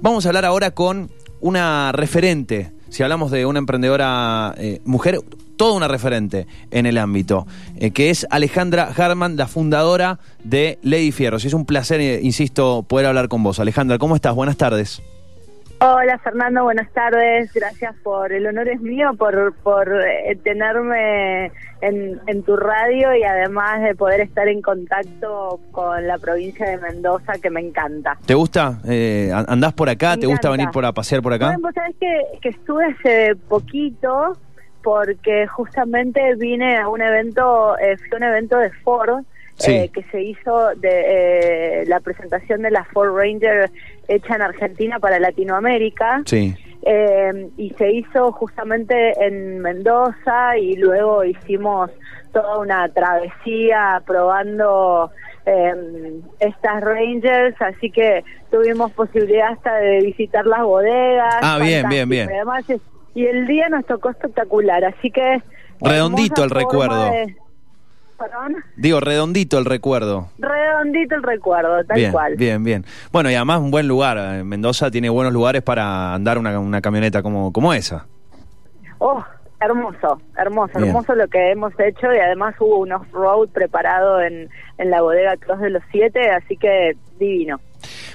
Vamos a hablar ahora con una referente. Si hablamos de una emprendedora eh, mujer, toda una referente en el ámbito, eh, que es Alejandra Harman, la fundadora de Lady Fierros. Es un placer, eh, insisto, poder hablar con vos. Alejandra, ¿cómo estás? Buenas tardes. Hola Fernando, buenas tardes. Gracias por el honor es mío por por eh, tenerme en, en, tu radio y además de poder estar en contacto con la provincia de Mendoza que me encanta. ¿Te gusta? Eh, ¿Andás por acá? Me ¿Te gusta venir por a pasear por acá? Bueno, vos sabés que, que estuve hace poquito porque justamente vine a un evento, eh, fue un evento de Ford Sí. eh, que se hizo de eh, la presentación de la Ford Ranger hecha en Argentina para Latinoamérica. Sí. Eh, y se hizo justamente en Mendoza y luego hicimos toda una travesía probando eh, estas Rangers, así que tuvimos posibilidad hasta de visitar las bodegas. Ah, bien, bien, bien. Y además y el día nos tocó espectacular, así que... Redondito el recuerdo. de- ¿Perdón? Digo, redondito el recuerdo. Redondito el recuerdo, tal bien, cual. bien, bien. Bueno, y además un buen lugar. Eh, Mendoza tiene buenos lugares para andar una, una camioneta como, como esa. Oh, hermoso, hermoso, Bien. hermoso lo que hemos hecho y además hubo un off-road preparado en, en la bodega Cross de los Siete, así que divino.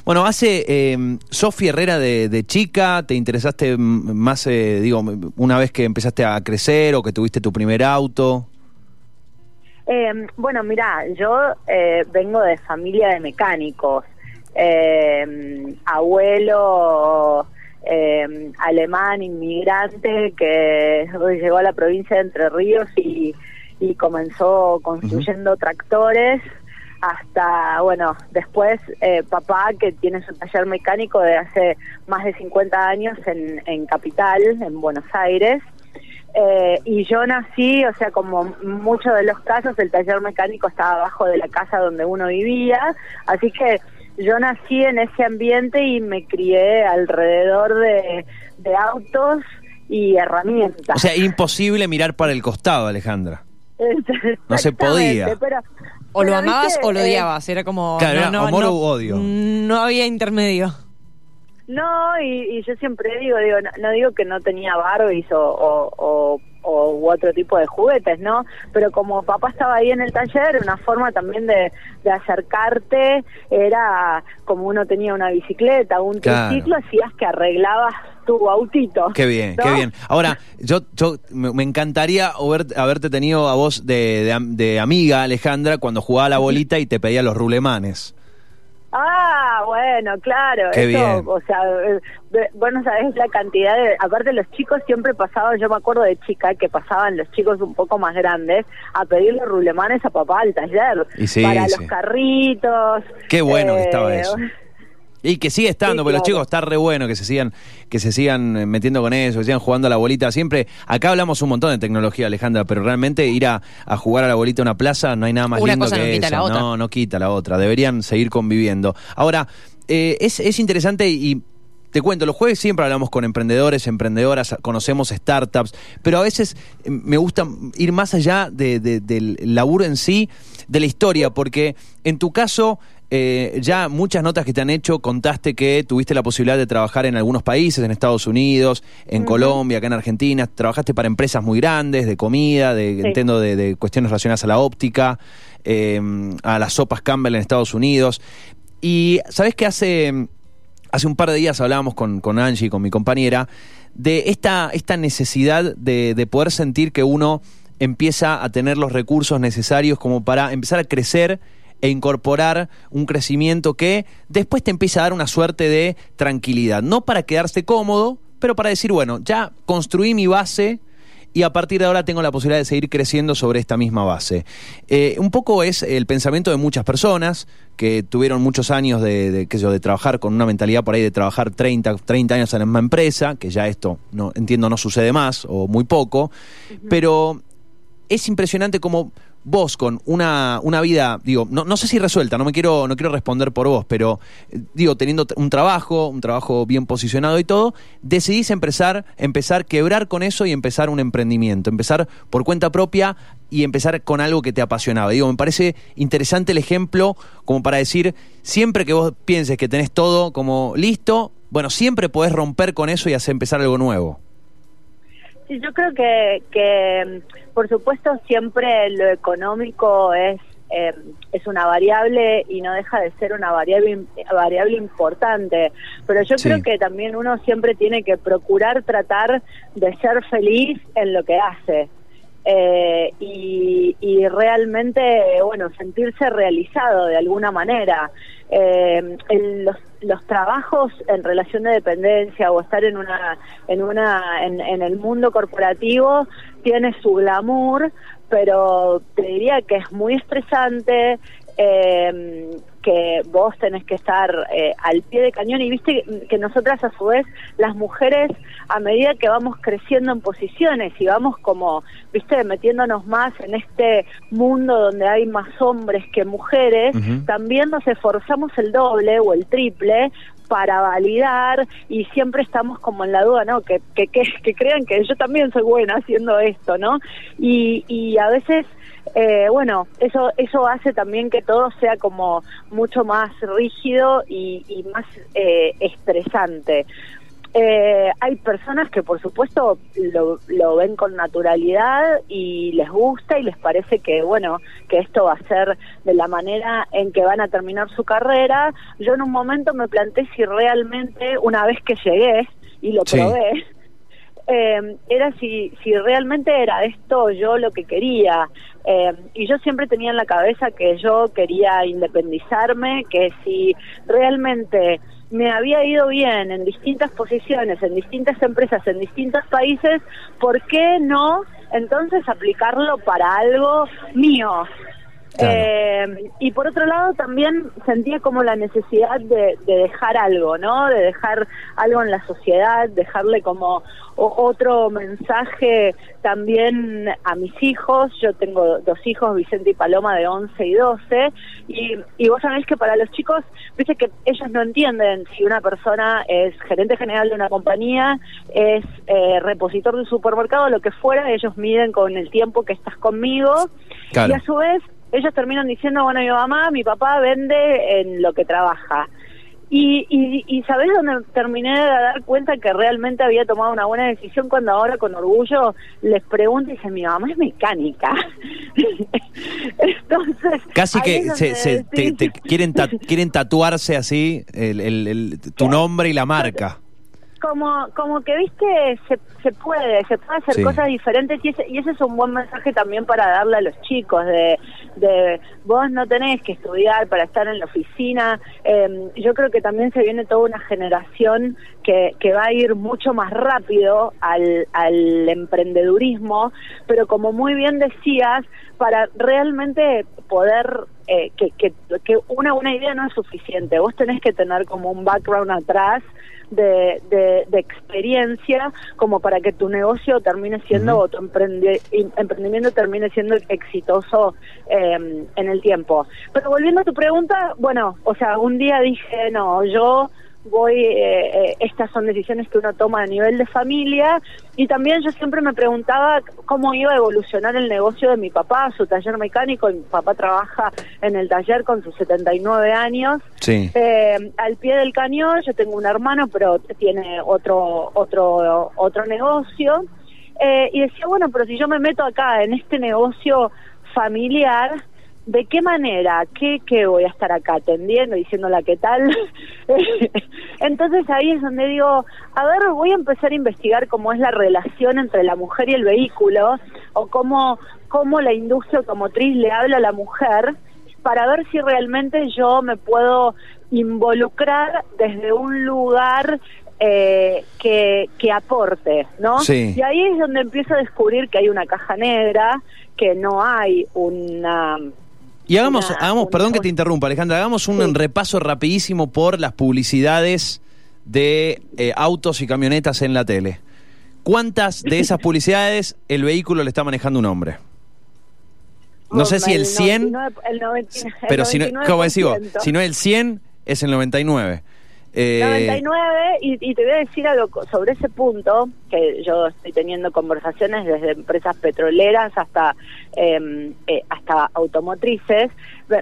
Bueno, hace eh, Sofi Herrera de, de chica, ¿te interesaste más, eh, digo, una vez que empezaste a crecer o que tuviste tu primer auto? Eh, bueno, mira, yo eh, vengo de familia de mecánicos, eh, abuelo eh, alemán inmigrante que llegó a la provincia de Entre Ríos y, y comenzó construyendo tractores hasta, bueno, después eh, papá que tiene su taller mecánico de hace más de 50 años en, en Capital, en Buenos Aires. Eh, y yo nací, o sea, como muchos de los casos, el taller mecánico estaba abajo de la casa donde uno vivía, así que yo nací en ese ambiente y me crié alrededor de, de autos y herramientas. O sea, imposible mirar para el costado, Alejandra. No se podía. Pero- O lo pero, amabas ¿viste? o lo Eh, odiabas, era como... Claro, era amor no, u odio. No había intermedio. No, y, y yo siempre digo, digo, no, no digo que no tenía Barbies o, o, o, o u otro tipo de juguetes, ¿no? Pero como papá estaba ahí en el taller, una forma también de, de acercarte era como uno tenía una bicicleta, un Claro. triciclo, hacías que arreglabas tu autito. Qué bien, ¿no? qué bien. Ahora, yo, yo me, encantaría haber- haberte tenido a vos de, de de amiga, Alejandra, cuando jugaba la bolita y te pedía los rulemanes. Ah, bueno, claro. Qué eso, bien. O sea, eh, vos no sabés la cantidad de... Aparte los chicos siempre pasaban, yo me acuerdo de chica, que pasaban los chicos un poco más grandes a pedirle rulemanes a papá al taller. Y sí, para sí. los carritos. Qué bueno que estaba eh, eso. Y que sigue estando, Sí, pero los chicos está re bueno que se sigan, que se sigan eh, metiendo con eso, que sigan jugando a la bolita. Siempre, acá hablamos un montón de tecnología, Alejandra, pero realmente ir a, a jugar a la bolita a una plaza no hay nada más Una lindo cosa que no quita eso. la otra. No, no quita la otra. Deberían seguir conviviendo. Ahora, eh, es, es interesante y. Te cuento, los jueves siempre hablamos con emprendedores, emprendedoras, conocemos startups, pero a veces eh, me gusta ir más allá de- de- del laburo en sí, de la historia, porque en tu caso, eh, ya muchas notas que te han hecho, contaste que tuviste la posibilidad de trabajar en algunos países, en Estados Unidos, en Colombia, acá en Argentina, trabajaste para empresas muy grandes, de comida, de, Sí. entiendo, de, de cuestiones relacionadas a la óptica, eh, a las sopas Campbell en Estados Unidos. Y sabes que hace, hace un par de días hablábamos con, con Angie, con mi compañera, de esta, esta necesidad de, de poder sentir que uno empieza a tener los recursos necesarios como para empezar a crecer e incorporar un crecimiento que después te empieza a dar una suerte de tranquilidad. No para quedarse cómodo, pero para decir, bueno, ya construí mi base y a partir de ahora tengo la posibilidad de seguir creciendo sobre esta misma base. Eh, un poco es el pensamiento de muchas personas que tuvieron muchos años de, de, qué sé yo, de trabajar con una mentalidad por ahí de trabajar 30, 30 años en la misma empresa, que ya esto no entiendo no sucede más o muy poco, pero es impresionante como vos con una, una vida, digo, no, no sé si resuelta, no me quiero, no quiero responder por vos, pero eh, digo, teniendo un trabajo, un trabajo bien posicionado y todo, decidís empezar, empezar, quebrar con eso y empezar un emprendimiento, empezar por cuenta propia y empezar con algo que te apasionaba. Digo, me parece interesante el ejemplo como para decir, siempre que vos pienses que tenés todo como listo, bueno, siempre podés romper con eso y hacer empezar algo nuevo. Sí, yo creo que, que mm, por supuesto siempre lo económico es eh, es una variable y no deja de ser una variable variable importante, pero yo Sí. creo que también uno siempre tiene que procurar tratar de ser feliz en lo que hace. Eh, y, y realmente, bueno, sentirse realizado de alguna manera. Eh, en los, los trabajos en relación de dependencia o estar en una, en una, en el mundo corporativo tiene su glamour, pero te diría que es muy estresante, eh, que vos tenés que estar eh, al pie de cañón y viste que nosotras a su vez las mujeres a medida que vamos creciendo en posiciones y vamos como viste metiéndonos más en este mundo donde hay más hombres que mujeres Ujú. también nos esforzamos el doble o el triple para validar y siempre estamos como en la duda, ¿no? Que, que, que, que crean que yo también soy buena haciendo esto, ¿no? Y, y a veces, eh, bueno, eso, eso hace también que todo sea como mucho más rígido y, y más eh, estresante. Eh, hay personas que por supuesto lo, lo ven con naturalidad y les gusta y les parece que bueno que esto va a ser de la manera en que van a terminar su carrera. Yo en un momento me planteé si realmente una vez que llegué y lo Sí. probé eh, era si, si realmente era esto yo lo que quería. Eh, y yo siempre tenía en la cabeza que yo quería independizarme, que si realmente me había ido bien en distintas posiciones, en distintas empresas, en distintos países, ¿por qué no entonces aplicarlo para algo mío? Claro. Eh, y por otro lado también sentía como la necesidad de, de dejar algo, ¿no? De dejar algo en la sociedad, dejarle como otro mensaje también a mis hijos. Yo tengo dos hijos, Vicente y Paloma, de 11 y 12. Y, y vos sabés que para los chicos, viste que ellos no entienden si una persona es gerente general de una compañía, es eh, repositor de un supermercado, lo que fuera, ellos miden con el tiempo que estás conmigo. Claro. Y a su vez, ellos terminan diciendo, bueno, mi mamá, mi papá vende en lo que trabaja. Y, y, y ¿sabés dónde terminé de dar cuenta que realmente había tomado una buena decisión cuando ahora con orgullo les pregunto y dice, mi mamá es mecánica? Entonces... Casi que se, se- te, quieren, ta- quieren tatuarse así el, el- el- tu nombre y la marca. Como como que viste se, se puede se puede hacer Sí. cosas diferentes y ese, y ese es un buen mensaje también para darle a los chicos de, de vos no tenés que estudiar para estar en la oficina Eh, yo creo que también se viene toda una generación que, que va a ir mucho más rápido al, al emprendedurismo pero como muy bien decías para realmente poder eh, que, que, que una buena idea no es suficiente vos tenés que tener como un background atrás de, de, de experiencia como para que tu negocio termine siendo o tu em- emprendimiento termine siendo exitoso eh, en el tiempo. Pero volviendo a tu pregunta, bueno, o sea, un día dije, no, yo voy, eh, eh, estas son decisiones que uno toma a nivel de familia y también yo siempre me preguntaba cómo iba a evolucionar el negocio de mi papá, su taller mecánico, mi papá trabaja en el taller con sus 79 años Sí. eh, al pie del cañón, yo tengo un hermano, pero tiene otro otro otro negocio. Eh, y decía, bueno, pero si yo me meto acá en este negocio familiar, ¿de qué manera? ¿Qué, qué voy a estar acá atendiendo, diciéndola qué tal? Entonces ahí es donde digo, a ver, voy a empezar a investigar cómo es la relación entre la mujer y el vehículo, o cómo, cómo la industria automotriz le habla a la mujer, para ver si realmente yo me puedo involucrar desde un lugar eh, que, que aporte, ¿no? Sí. Y ahí es donde empiezo a descubrir que hay una caja negra, que no hay una... Y hagamos, una- hagamos una- perdón que te interrumpa, Alejandra, hagamos un Sí. repaso rapidísimo por las publicidades de eh, autos y camionetas en la tele. ¿Cuántas de esas publicidades el vehículo le está manejando un hombre? No sé si el 100, 99, el 90, el pero si no, ¿cómo? 99%. Si no el 100, es el 99. Eh, 99 y, y te voy a decir algo sobre ese punto que yo estoy teniendo conversaciones desde empresas petroleras hasta eh, eh, hasta automotrices.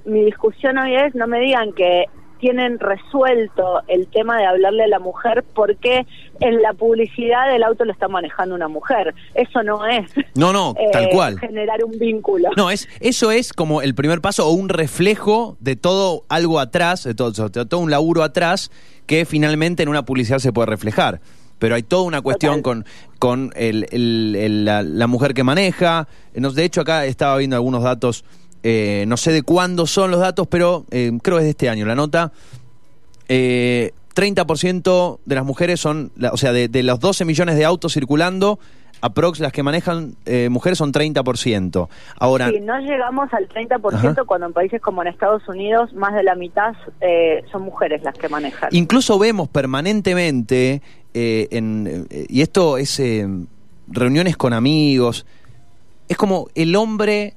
Mi discusión hoy es no me digan que tienen resuelto el tema de hablarle a la mujer porque en la publicidad del auto lo está manejando una mujer. Eso no es No, no, tal eh, cual. generar un vínculo. No, es, eso es como el primer paso o un reflejo de todo algo atrás, de todo, de todo un laburo atrás que finalmente en una publicidad se puede reflejar. Pero hay toda una cuestión con, con el- el- el- la, la mujer que maneja. Eh, De hecho, acá estaba viendo algunos datos, eh, no sé de cuándo son los datos, pero eh, creo que es de este año la nota. Eh, 30% de las mujeres son, o sea, de, de los 12 millones de autos circulando, aprox las que manejan eh, mujeres son 30%. Ahora, Sí, no llegamos al 30% Ajá. cuando en países como en Estados Unidos más de la mitad eh, son mujeres las que manejan. incluso vemos permanentemente, eh, en, eh, y esto es reuniones con amigos, es como el hombre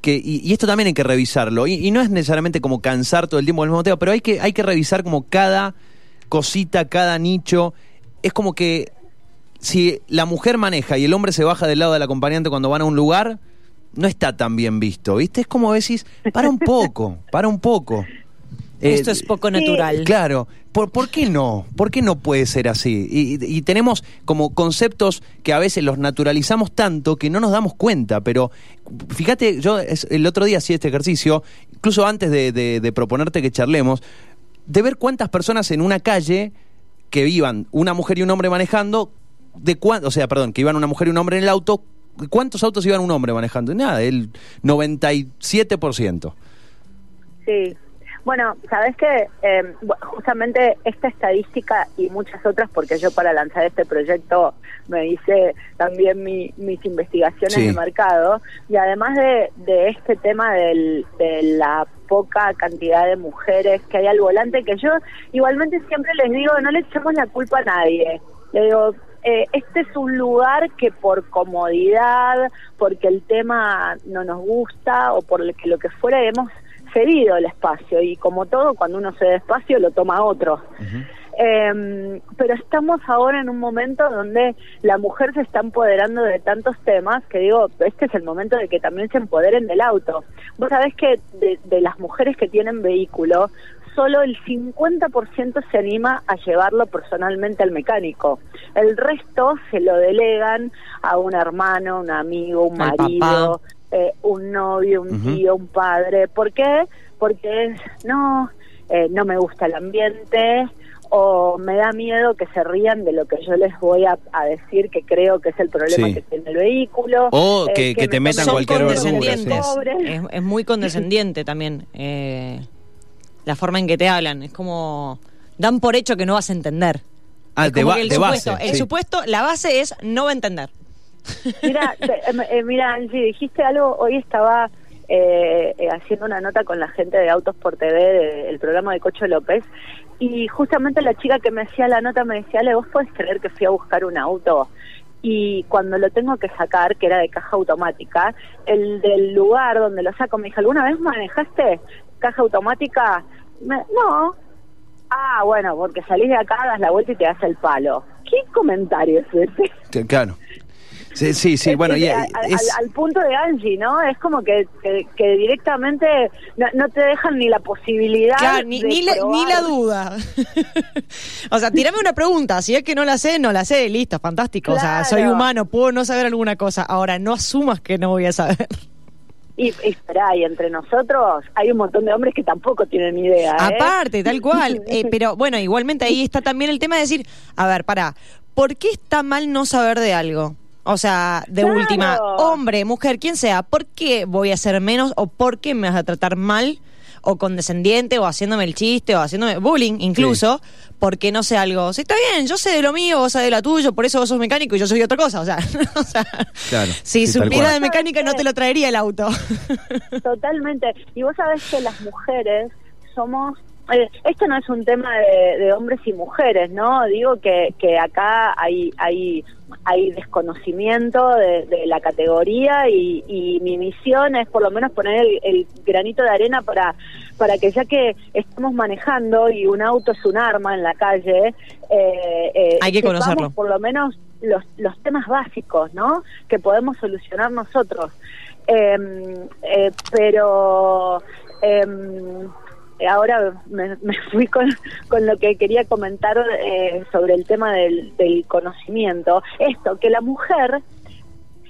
que, y, y esto también hay que revisarlo, y, y no es necesariamente como cansar todo el tiempo el mismo tema, pero hay que, hay que revisar como cada cosita, cada nicho, es como que si la mujer maneja y el hombre se baja del lado del acompañante cuando van a un lugar, no está tan bien visto, ¿viste? Es como decís, para un poco, para un poco. Esto Eh, es poco natural. Claro, ¿Por, por qué no? ¿Por qué no puede ser así? Y, y tenemos como conceptos que a veces los naturalizamos tanto que no nos damos cuenta, pero fíjate, yo es- el otro día hacía este ejercicio, incluso antes de, de- de proponerte que charlemos, de ver cuántas personas en una calle que vivan una mujer y un hombre manejando, de cuán- o sea, perdón, que iban una mujer y un hombre en el auto, ¿cuántos autos iban un hombre manejando? Nada, el 97%. Sí. Bueno, sabes que justamente esta estadística y muchas otras, porque yo para lanzar este proyecto me hice también mi- mis investigaciones Sí. de mercado, y además de, de este tema del- de la poca cantidad de mujeres que hay al volante, que yo igualmente siempre les digo, no le echemos la culpa a nadie. Le digo, eh, este es un lugar que por comodidad, porque el tema no nos gusta o por lo que, lo que fuera hemos cedido el espacio y como todo cuando uno cede espacio lo toma otro. Eh, pero estamos ahora en un momento donde la mujer se está empoderando de tantos temas que digo, este es el momento de que también se empoderen del auto. Vos sabés que de, de las mujeres que tienen vehículo, solo el 50% se anima a llevarlo personalmente al mecánico. El resto se lo delegan a un hermano, un amigo, un Al marido, eh, un novio, un tío, un padre. ¿Por qué? Porque es, no, eh, no me gusta el ambiente o me da miedo que se rían de lo que yo les voy a, a decir que creo que es el problema Sí. que tiene el vehículo. O eh, que- que te me metan cualquier. Es, es muy condescendiente también. eh, la forma en que te hablan. Es como. Dan por hecho que no vas a entender. Ah, Es de, como ba- que el de supuesto, base. El sí. supuesto, la base es no va a entender. Mira, te- em, eh, mira, Angie, dijiste algo. Hoy estaba eh, eh, haciendo una nota con la gente de Autos por TV, de- el programa de Cocho López, y justamente la chica que me hacía la nota me decía, Ale, ¿vos podés creer que fui a buscar un auto? Y cuando lo tengo que sacar, que era de caja automática, el del lugar donde lo saco me dijo, ¿alguna vez manejaste caja automática? Me- no. Ah, bueno, porque salís de acá, das la vuelta y te das el palo. ¿Qué comentario es ese? Claro. Sí, sí, sí, bueno, es- y- al, es- al- al punto de Angie, ¿no? Es como que, que, que directamente no, no te dejan ni la posibilidad Claro, ni, de ni la, ni la duda. o sea, tirame una pregunta. Si es que no la sé, no la sé. Listo, fantástico. O sea, soy humano, puedo no saber alguna cosa. Ahora, no asumas que no voy a saber. Y, y esperá, y entre nosotros hay un montón de hombres que tampoco tienen ni idea. ¿eh? Aparte, tal cual. Eh, pero bueno, igualmente ahí está también el tema de decir, a ver, para, ¿por qué está mal no saber de algo? O sea, de Claro. última, hombre, mujer, quien sea, ¿por qué voy a ser menos o por qué me vas a tratar mal o condescendiente o haciéndome el chiste o haciéndome bullying incluso porque no sé algo? Si está bien, yo sé de lo mío, vos sabés de lo tuyo, por eso vos sos mecánico y yo soy otra cosa. O sea, o sea, Claro, si sí, supiera de mecánica no te lo traería el auto. Totalmente. Y vos sabés que las mujeres somos eh, esto no es un tema de, de, hombres y mujeres, ¿no? Digo que, que acá hay, hay, hay desconocimiento de, de la categoría y, y, mi misión es por lo menos poner el, el, granito de arena para, para que ya que estamos manejando y un auto es un arma en la calle, eh, eh, hay que conocerlo. Por lo menos los, los temas básicos, ¿no? Que podemos solucionar nosotros. Em, eh, pero em, ahora me, fui con, con, lo que quería comentar eh, sobre el tema del, del, conocimiento. Esto, que la mujer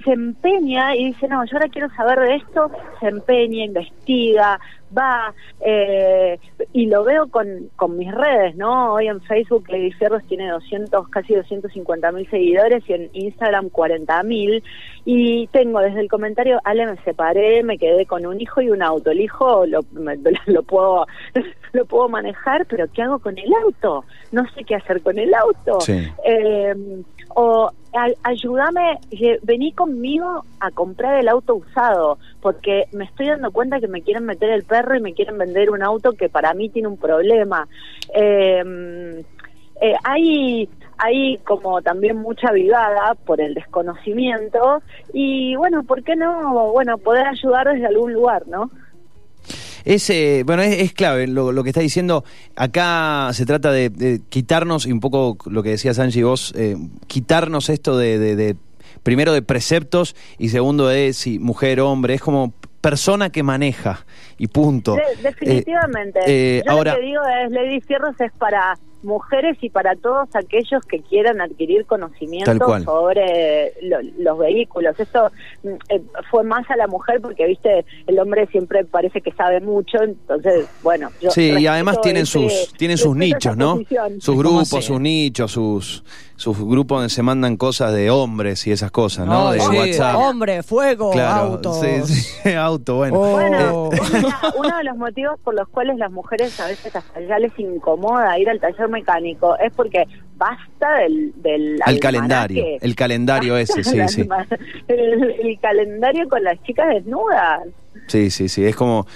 se empeña y dice, no, yo ahora quiero saber de esto, se empeña, investiga, va, eh, y lo veo con, con mis redes, ¿no? Hoy en Facebook Lady Fierros tiene 200, casi 250 mil seguidores y en Instagram 40 mil, y tengo desde el comentario, Ale, me separé, me quedé con un hijo y un auto, el hijo lo, lo puedo lo puedo manejar, pero ¿qué hago con el auto? No sé qué hacer con el auto. Eh, o ayúdame, vení conmigo a comprar el auto usado, porque me estoy dando cuenta que me quieren meter el perro y me quieren vender un auto que para mí tiene un problema. Em, eh, hay hay como también mucha vivada por el desconocimiento y bueno, ¿por qué no? Bueno, poder ayudar desde algún lugar, ¿no? Es, eh, bueno, es, clave lo, que está diciendo. Acá se trata de, quitarnos, y un poco lo que decías Angie vos, eh, quitarnos esto de, primero de preceptos y segundo de si mujer, hombre, es como persona que maneja y punto. definitivamente. Eh, Yo ahora, lo que digo es, Lady Fierros es para mujeres y para todos aquellos que quieran adquirir conocimiento sobre los vehículos. Eso mm, eh, fue más a la mujer porque, viste, el hombre siempre parece que sabe mucho, entonces, bueno. Yo sí, y además tienen sus, tienen sus nichos, ¿no? Sus grupos, sus nichos, sus sus grupos donde se mandan cosas de hombres y esas cosas, ¿no? de WhatsApp. Hombre, fuego, auto. Sí, auto, bueno. Oh. Bueno, uno de los motivos por los cuales las mujeres a veces hasta ya les incomoda ir al taller mecánico es porque basta del, del el calendario, el calendario ese, sí, sí. el calendario con las chicas desnudas. Sí, sí, sí, es como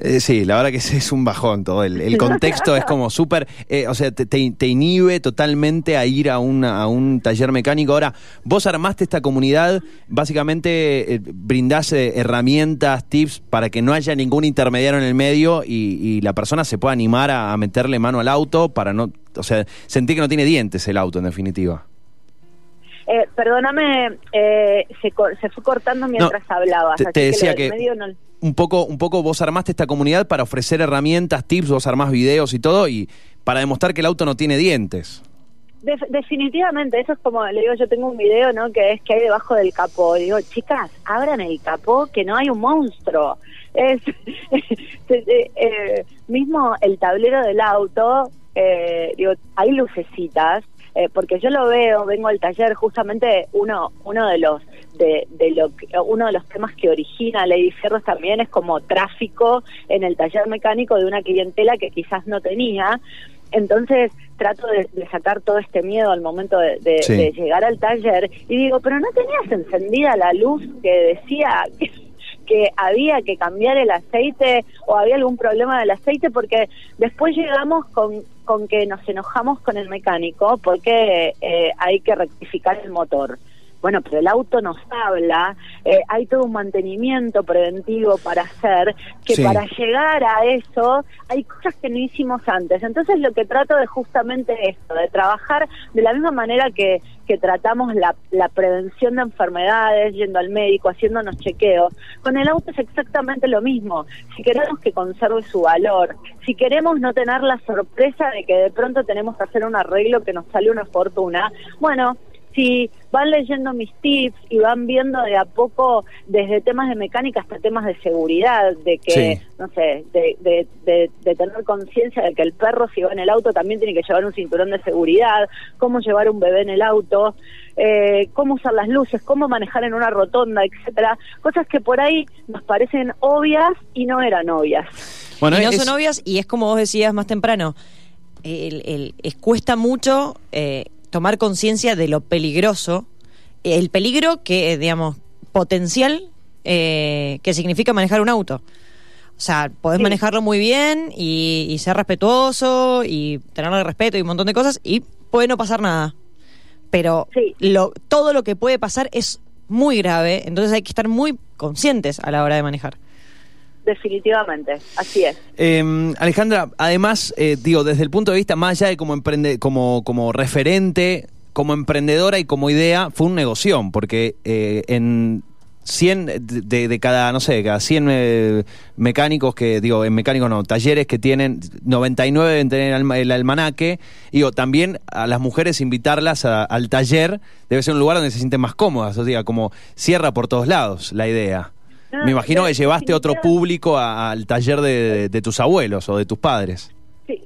eh, sí, la verdad que es un bajón todo. El, contexto es como súper, eh, o sea, te, inhibe totalmente a ir a, a un taller mecánico. Ahora, vos armaste esta comunidad, básicamente eh, brindás herramientas, tips para que no haya ningún intermediario en el medio y, la persona se pueda animar a, meterle mano al auto para no, o sea, sentir que no tiene dientes el auto en definitiva. perdóname, se, se, fue cortando mientras hablabas. Te, decía que, un poco, un poco vos armaste esta comunidad para ofrecer herramientas, tips, vos armás videos y todo, y para demostrar que el auto no tiene dientes. definitivamente, eso es como, le digo, yo tengo un video, ¿no? Que es que hay debajo del capó. Digo, chicas, abran el capó, que no hay un monstruo. Es, eh, eh, mismo el tablero del auto, eh, digo, hay lucecitas, eh, porque yo lo veo, vengo al taller, justamente uno, uno de los de, de lo uno de los temas que origina Lady Fierros también es como tráfico en el taller mecánico de una clientela que quizás no tenía. Entonces trato de, sacar todo este miedo al momento de, de, llegar al taller y digo, pero no tenías encendida la luz que decía que, que había que cambiar el aceite o había algún problema del aceite porque después llegamos con, con que nos enojamos con el mecánico porque eh, hay que rectificar el motor. Bueno, pero el auto nos habla, eh, hay todo un mantenimiento preventivo para hacer, que para llegar a eso hay cosas que no hicimos antes. Entonces lo que trato de justamente esto, de trabajar de la misma manera que, que tratamos la, la prevención de enfermedades, yendo al médico, haciéndonos chequeos. Con el auto es exactamente lo mismo. Si queremos que conserve su valor, si queremos no tener la sorpresa de que de pronto tenemos que hacer un arreglo que nos sale una fortuna, bueno, si van leyendo mis tips y van viendo de a poco desde temas de mecánica hasta temas de seguridad, de que, no sé, de, de, de, tener conciencia de que el perro si va en el auto también tiene que llevar un cinturón de seguridad, cómo llevar un bebé en el auto, eh, cómo usar las luces, cómo manejar en una rotonda, etcétera, cosas que por ahí nos parecen obvias y no eran obvias. Bueno, y no son obvias y es como vos decías más temprano, el, el, es, cuesta mucho eh, tomar conciencia de lo peligroso, el peligro que, digamos, potencial eh, que significa manejar un auto. O sea, podés Sí. manejarlo muy bien y, y ser respetuoso y tenerle respeto y un montón de cosas y puede no pasar nada. Pero Sí. lo, todo lo que puede pasar es muy grave, entonces hay que estar muy conscientes a la hora de manejar. Definitivamente, así es. Eh, Alejandra, además, eh, digo, desde el punto de vista más allá de como, emprende, como, como referente, como emprendedora y como idea, fue un negoción, porque eh, en 100 de, de- cada, no sé, cada 100 eh, mecánicos que, digo, en mecánicos no, talleres que tienen, 99 deben tener el, alma- el almanaque. Digo, también a las mujeres invitarlas al taller debe ser un lugar donde se sienten más cómodas, o sea, como cierra por todos lados la idea. No, Me imagino que llevaste otro público a- al taller de, de- de tus abuelos o de tus padres. Sí,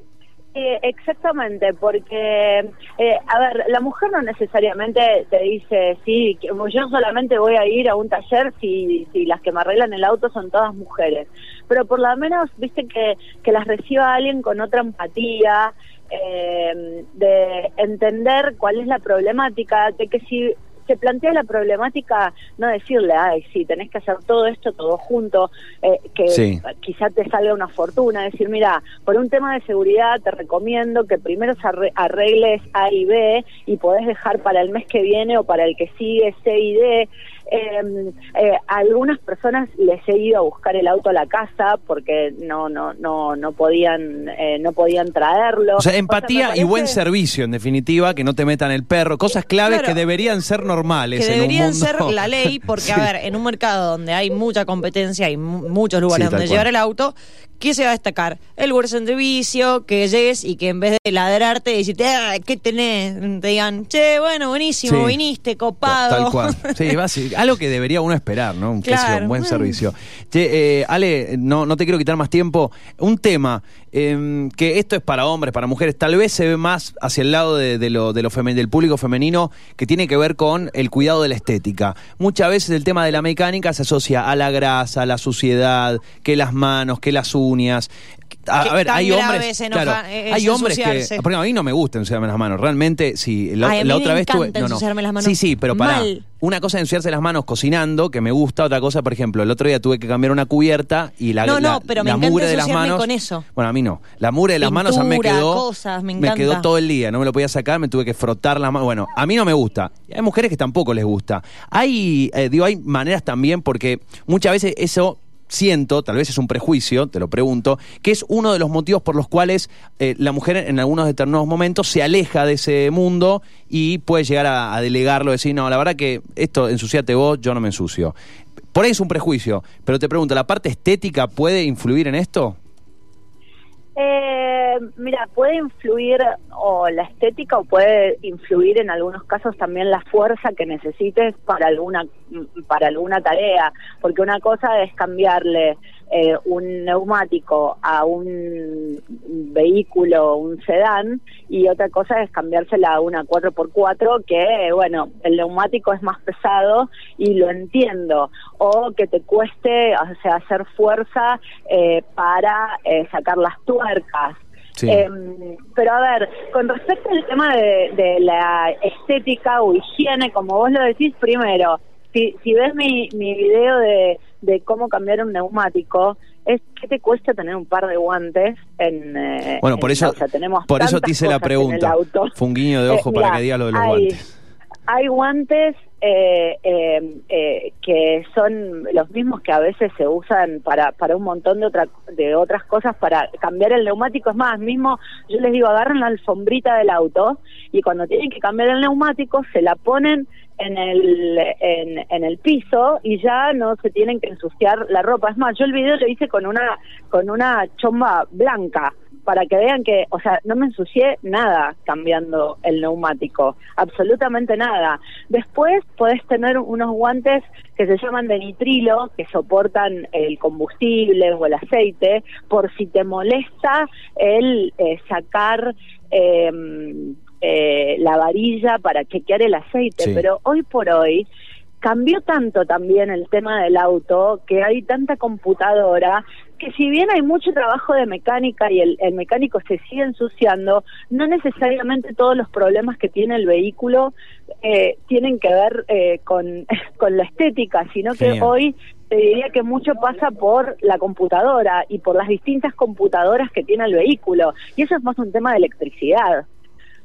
eh, exactamente, porque, eh, a ver, la mujer no necesariamente te dice, sí, que yo solamente voy a ir a un taller si, si las que me arreglan el auto son todas mujeres, pero por lo menos, viste, que, que las reciba alguien con otra empatía, eh, de entender cuál es la problemática, de que si se plantea la problemática, no decirle, ay, sí, tenés que hacer todo esto todo junto, eh, que Sí. quizá te salga una fortuna, decir, mira, por un tema de seguridad te recomiendo que primero arregles A y B y podés dejar para el mes que viene o para el que sigue C y D. Eh, eh, a algunas personas les he ido a buscar el auto a la casa porque no no no no podían eh, no podían traerlo O sea, empatía y buen servicio, en definitiva, que no te metan el perro, cosas claves Claro. que deberían ser normales. que en un deberían mundo- ser la ley, porque Sí. a ver, en un mercado donde hay mucha competencia y mu- muchos lugares Sí, donde cual. llevar el auto, ¿qué se va a destacar? El buen servicio, que llegues y que en vez de ladrarte y decirte, "Ah, ¿qué tenés? Te digan, che, bueno, buenísimo, Sí. viniste, copado. Tal cual. Sí, algo que debería uno esperar, ¿no? Un, Claro. un buen Mm. servicio. Che, eh, Ale, no, no te quiero quitar más tiempo. Un tema eh, que esto es para hombres, para mujeres, tal vez se ve más hacia el lado de, de lo, de lo femen- del público femenino que tiene que ver con el cuidado de la estética. Muchas veces el tema de la mecánica se asocia a la grasa, a la suciedad, que las manos, que las uñas. A, ver, hay hombres, es enoja- claro, es hay hombres que, ensuciarse. porque a mí no me gusta ensuciarme las manos, realmente, sí, la, Ay, a mí la me otra vez tuve, no, no. ensuciarme las manos. Sí, sí, pero para Mal. una cosa es ensuciarse las manos cocinando, que me gusta, otra cosa, por ejemplo, el otro día tuve que cambiar una cubierta y la, No, no, pero me la mugre de las manos. con eso. Bueno, a mí no. La mugre de las manos a mí me quedó. cosas, me quedó todo el día, no me lo podía sacar, me tuve que frotar las manos. Bueno, a mí no me gusta. Hay mujeres que tampoco les gusta. Hay, eh, digo, hay maneras también, porque muchas veces eso siento, tal vez es un prejuicio, te lo pregunto, que es uno de los motivos por los cuales eh, la mujer en algunos determinados momentos se aleja de ese mundo y puede llegar a, a delegarlo, decir, no, la verdad que esto ensuciate vos, yo no me ensucio. Por ahí es un prejuicio, pero te pregunto, ¿la parte estética puede influir en esto? Eh, mira, puede influir o la estética o puede influir en algunos casos también la fuerza que necesites para alguna para alguna tarea, porque una cosa es cambiarle eh, un neumático a un vehículo, un sedán, y otra cosa es cambiársela a una 4x4 que, bueno, el neumático es más pesado y lo entiendo, o que te cueste, o sea, hacer fuerza eh, para eh, sacar las tuercas. Sí. Eh, pero a ver, con respecto al tema de, de la estética o higiene, como vos lo decís, primero, si, si ves mi, mi video de, de cómo cambiar un neumático, es que te cuesta tener un par de guantes en... eh, Bueno, por en- eso, o sea, tenemos por eso te hice la pregunta. Fue un guiño de Eh, ojo para mira, que diga lo de los hay- guantes. Hay guantes eh, eh, eh, que son los mismos que a veces se usan para, para un montón de, otra, de otras cosas, para cambiar el neumático. Es más, mismo yo les digo, agarran la alfombrita del auto y cuando tienen que cambiar el neumático se la ponen en el, en el piso y ya no se tienen que ensuciar la ropa. Es más, yo el video lo hice con una, con una chomba blanca para que vean que, o sea, no me ensucié nada cambiando el neumático, absolutamente nada. Después podés tener unos guantes que se llaman de nitrilo, que soportan el combustible o el aceite, por si te molesta el eh, sacar eh, eh, la varilla para chequear el aceite, Sí. pero hoy por hoy cambió tanto también el tema del auto que hay tanta computadora que si bien hay mucho trabajo de mecánica y el, el mecánico se sigue ensuciando, no necesariamente todos los problemas que tiene el vehículo eh, tienen que ver eh, con, con la estética, sino que hoy te diría que mucho pasa por la computadora y por las distintas computadoras que tiene el vehículo. Y eso es más un tema de electricidad.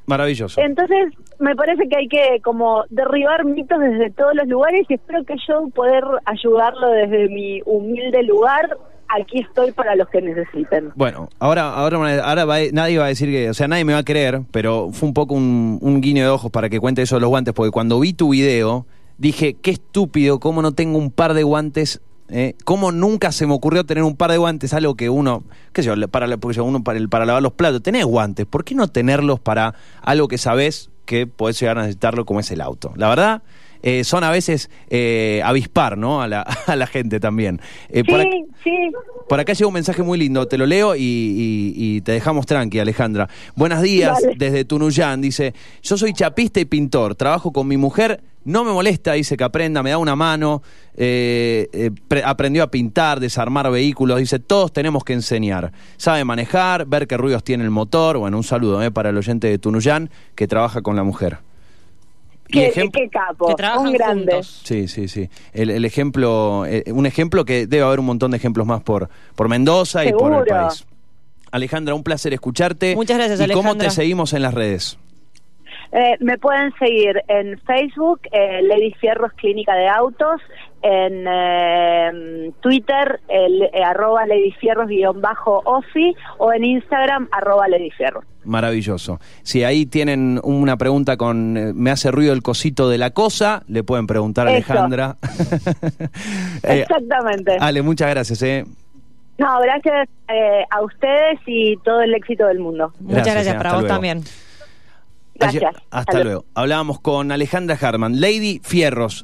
Maravilloso. Entonces, me parece que hay que como derribar mitos desde todos los lugares y espero que yo poder ayudarlo desde mi humilde lugar. Aquí estoy para los que necesiten. Bueno, ahora, ahora, ahora va- nadie va a decir que, o sea, nadie me va a creer, pero fue un poco un, guiño de ojos para que cuente eso de los guantes, porque cuando vi tu video dije, qué estúpido, cómo no tengo un par de guantes, eh? cómo nunca se me ocurrió tener un par de guantes, algo que uno, qué sé yo, para, porque uno para, para lavar los platos, tenés guantes, ¿por qué no tenerlos para algo que sabés que podés llegar a necesitarlo como es el auto? La verdad, eh, son a veces eh, avispar, ¿no? A la, a la gente también. Eh, por ac- Sí, sí. por acá llega un mensaje muy lindo, te lo leo y, y- y te dejamos tranqui, Alejandra. Buenos días Dale. desde Tunuyán, dice, yo soy chapista y pintor, trabajo con mi mujer, no me molesta, dice que aprenda, me da una mano, eh, eh, pre- aprendió a pintar, desarmar vehículos, dice, todos tenemos que enseñar. Sabe manejar, ver qué ruidos tiene el motor, bueno, un saludo eh, para el oyente de Tunuyán que trabaja con la mujer. Qué, qué capo, Que trabajan un grande. juntos. Sí, sí, sí. El, el ejemplo, eh, un ejemplo que debe haber un montón de ejemplos más por, por Mendoza y por el país. Alejandra, un placer escucharte. Muchas gracias, ¿Y cómo te seguimos en las redes? Eh, me pueden seguir en Facebook, eh, Lady Fierros Clínica de Autos, en eh, Twitter, el, eh, arroba Lady Fierros guion bajo OFI, o en Instagram, arroba Lady Fierros. Maravilloso. Si ahí tienen una pregunta con eh, me hace ruido el cosito de la cosa, le pueden preguntar a Eso. Alejandra. Eh, Exactamente. Ale, muchas gracias. Eh. No, gracias eh, a ustedes y todo el éxito del mundo. Muchas Gracias, para vos luego. también. Gracias. Hasta Hasta luego. Hablábamos con Alejandra Harman, Lady Fierros.